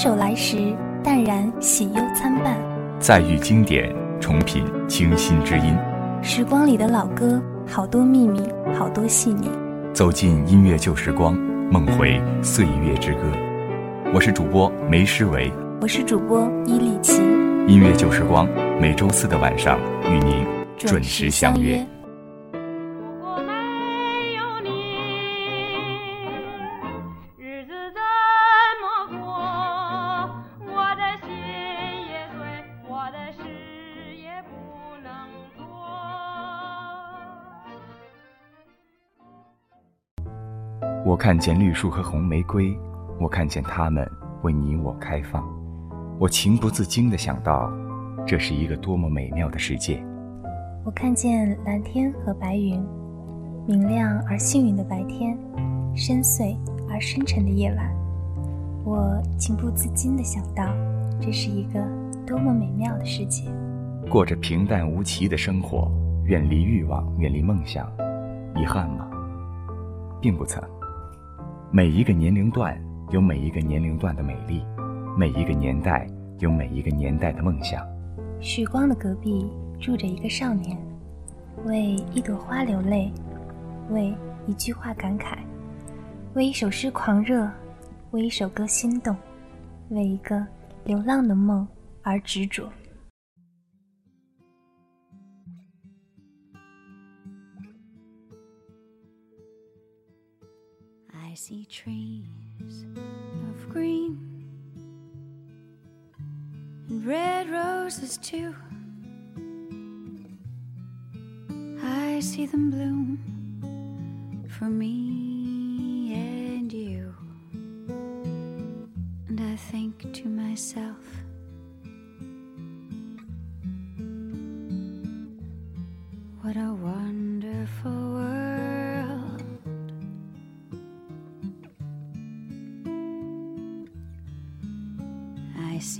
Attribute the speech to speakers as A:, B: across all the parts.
A: 首来时，淡然喜忧参半；
B: 再遇经典，重品清新之音。
A: 时光里的老歌，好多秘密，好多细腻。
B: 走进音乐旧时光，梦回岁月之歌。我是主播梅诗维，
A: 我是主播伊利琪。
B: 音乐旧时光，每周四的晚上与您准时相约。看见绿树和红玫瑰，我看见它们为你我开放。我情不自禁地想到，这是一个多么美妙的世界。
A: 我看见蓝天和白云，明亮而幸运的白天，深邃而深沉的夜晚。我情不自禁地想到，这是一个多么美妙的世界。
B: 过着平淡无奇的生活，远离欲望，远离梦想，遗憾吗？并不曾。每一个年龄段有每一个年龄段的美丽，每一个年代有每一个年代的梦想。
A: 许光的隔壁住着一个少年，为一朵花流泪，为一句话感慨，为一首诗狂热，为一首歌心动，为一个流浪的梦而执着。
C: See trees of green and red roses too. I see them bloom for me and you. And I think to myself,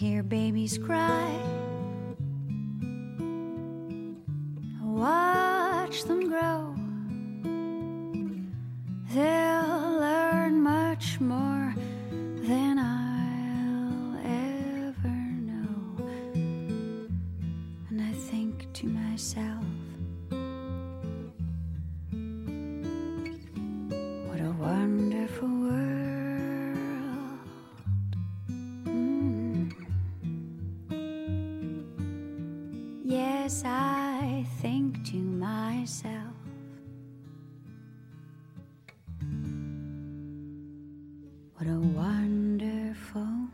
C: hear babies cry. What a wonderful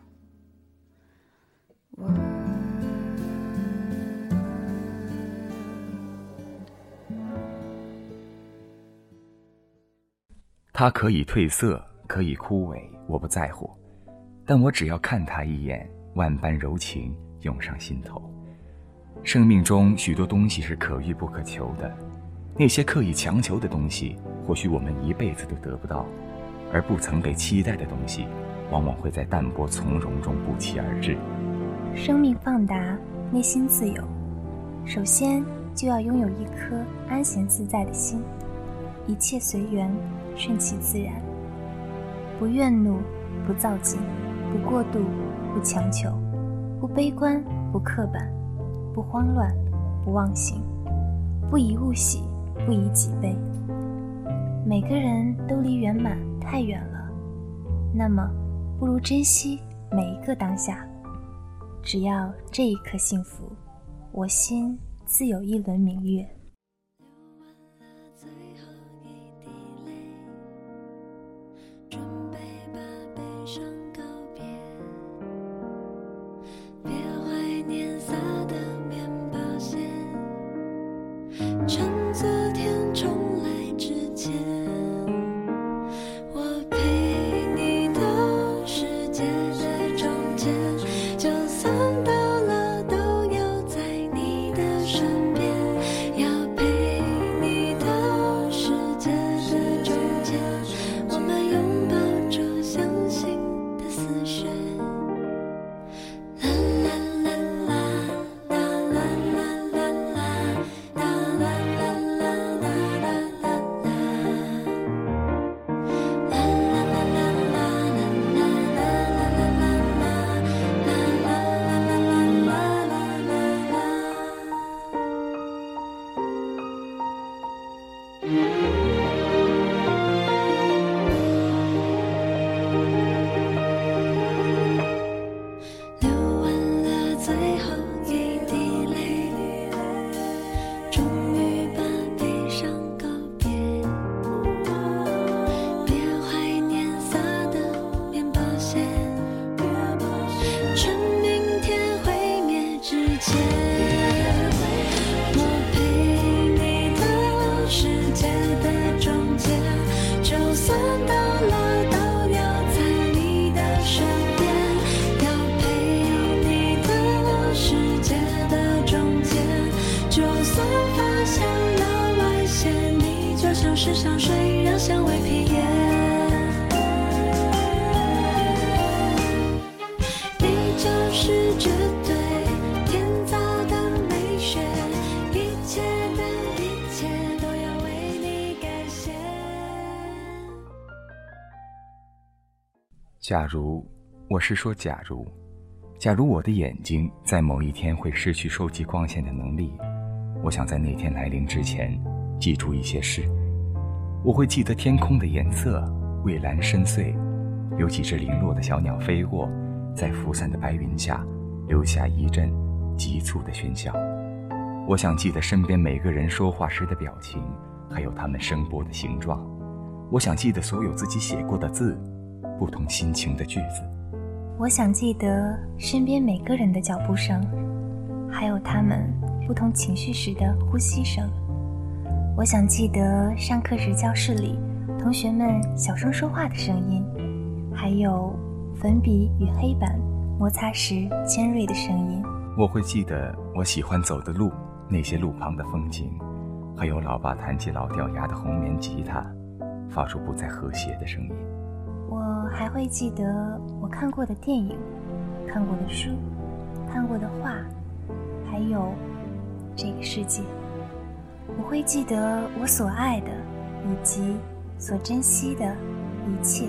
B: 它可以褪色，可以枯萎，我不在乎，但我只要看它一眼，万般柔情涌上心头。生命中许多东西是可遇不可求的，那些刻意强求的东西，或许我们一辈子都得不到；而不曾被期待的东西，往往会在淡泊从容中不期而至。
A: 生命放达，内心自由，首先就要拥有一颗安闲自在的心，一切随缘，顺其自然，不怨怒，不躁进，不过度，不强求，不悲观，不刻板。
C: 不慌乱，不忘形，不以物喜，不以己悲。每个人都离圆满太远了，那么不如珍惜每一个当下。只要这一刻幸福，我心自有一轮明月。
B: 假如，我是说假如，假如我的眼睛在某一天会失去收集光线的能力，我想在那天来临之前，记住一些事。我会记得天空的颜色蔚蓝深邃，有几只零落的小鸟飞过，在浮散的白云下，留下一阵急促的喧嚣。我想记得身边每个人说话时的表情，还有他们声波的形状。我想记得所有自己写过的字。不同心情的句子，
C: 我想记得身边每个人的脚步声，还有他们不同情绪时的呼吸声。我想记得上课时教室里同学们小声说话的声音，还有粉笔与黑板摩擦时尖锐的声音。
B: 我会记得我喜欢走的路，那些路旁的风景，还有老爸弹起老掉牙的红棉吉他，发出不再和谐的声音。
C: 我还会记得我看过的电影、看过的书、看过的画，还有这个世界。我会记得我所爱的以及所珍惜的一切。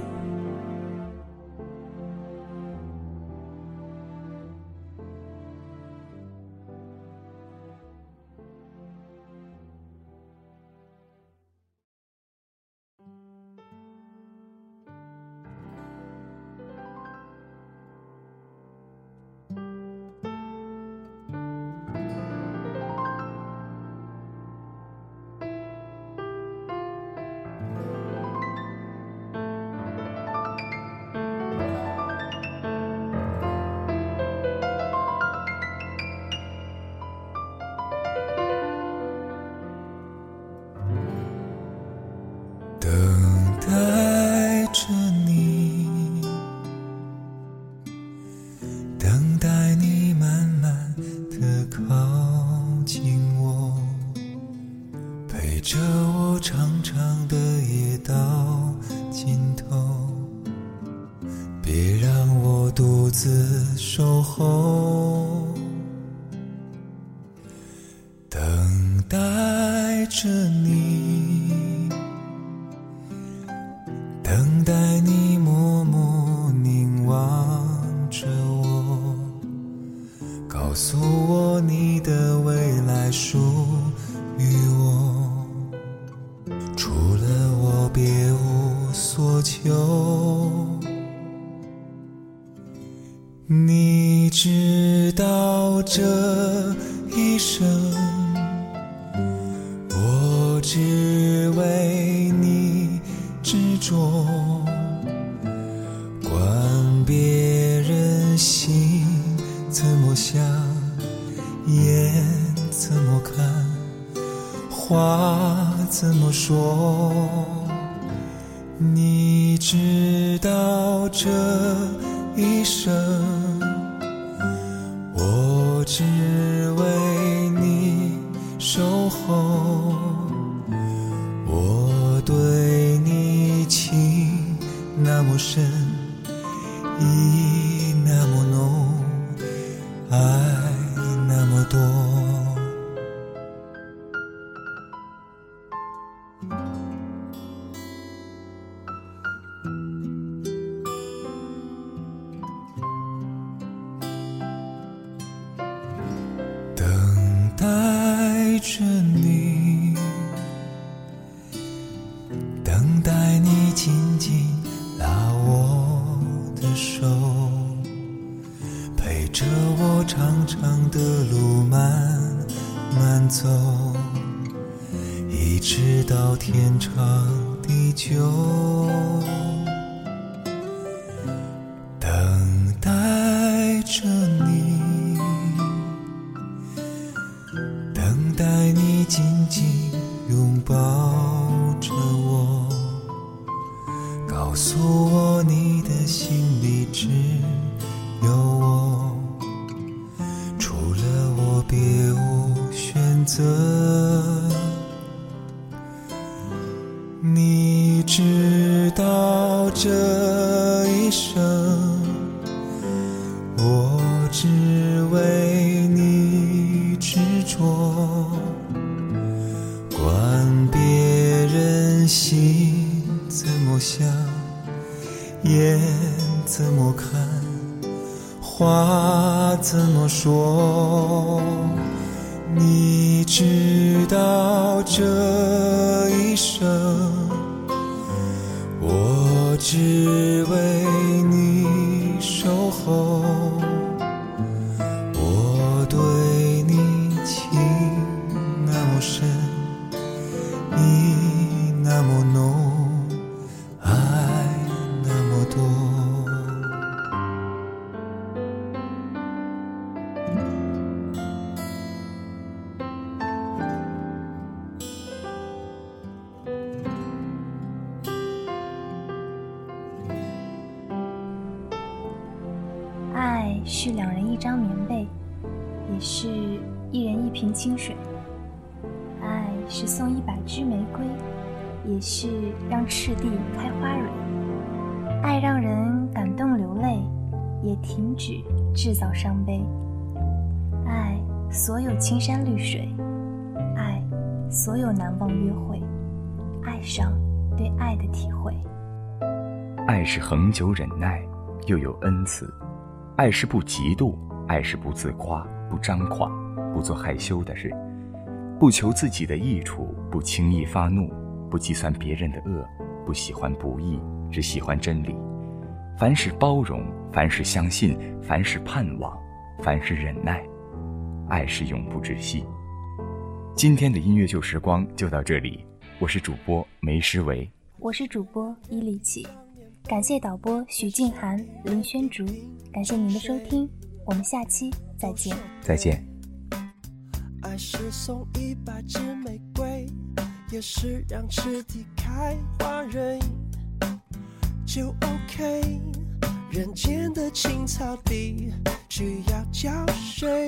D: 等待你慢慢的靠近我陪着我长长的夜到尽头别让我独自守候。告诉我你的未来属于我。除了我别无所求。你知道这话怎么说。你知道这一生，天长地久。等待着你。等待你紧紧拥抱着我，告诉到这一生。我只为你执着，管别人心怎么想，眼怎么看，话怎么说。你知道这
A: 是两人一张棉被，也是一人一瓶清水；爱是送一百支玫瑰，也是让赤地开花蕊。爱让人感动流泪，也停止制造伤悲。爱所有青山绿水，爱所有难忘约会，爱上对爱的体会。
B: 爱是恒久忍耐，又有恩慈；爱是不嫉妒，爱是不自夸，不张狂，不做害羞的事，不求自己的益处，不轻易发怒，不计算别人的恶，不喜欢不义，只喜欢真理。凡事包容，凡事相信，凡事盼望，凡事忍耐。爱是永不止息。今天的音乐旧时光就到这里，我是主播梅诗维。
A: 我是主播伊利奇，感谢导播许静涵、林轩竹，感谢您的收听，我们下期再见。
B: 再见。
E: 爱是送一百支玫瑰，也是让赤地开花蕊，就 OK。人间的青草地只要浇水，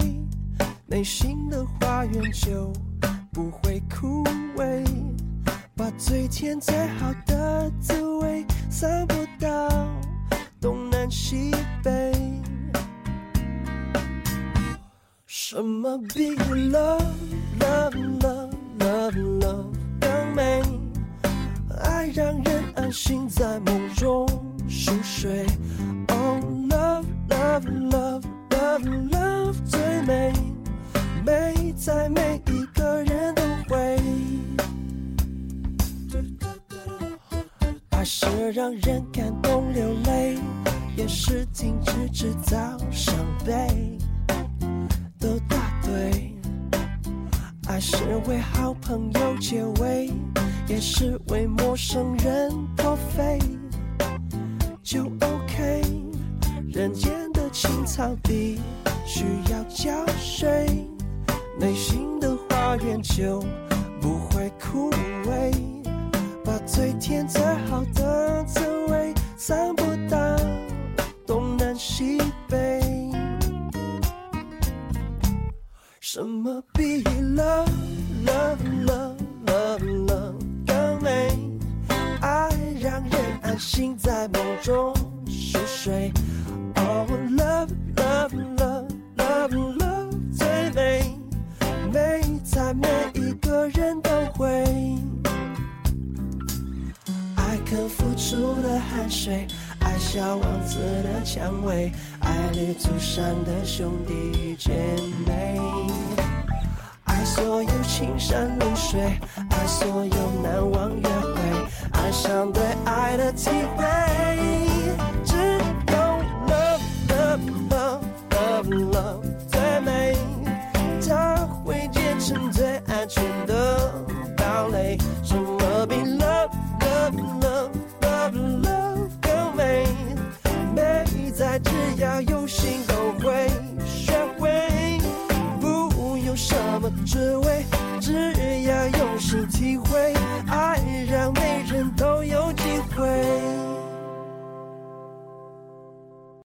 E: 内心的花园就不会枯萎。把最甜最好的滋味散播到东南西北。什么比 love love love love love 更美？爱让人安心在梦也是为陌生人破费。就 OK，人间的青草地需要浇水，内心的花园就不会枯萎。把最甜最好的滋味散布到东南西北。什么比 love 人安心在梦中熟睡。Oh love love love love love 最美，美在每一个人都会。爱肯付出的汗水，爱小王子的蔷薇，爱绿竹山的兄弟姐妹，爱所有青山绿水，爱所有难忘约会，爱上对爱的体会。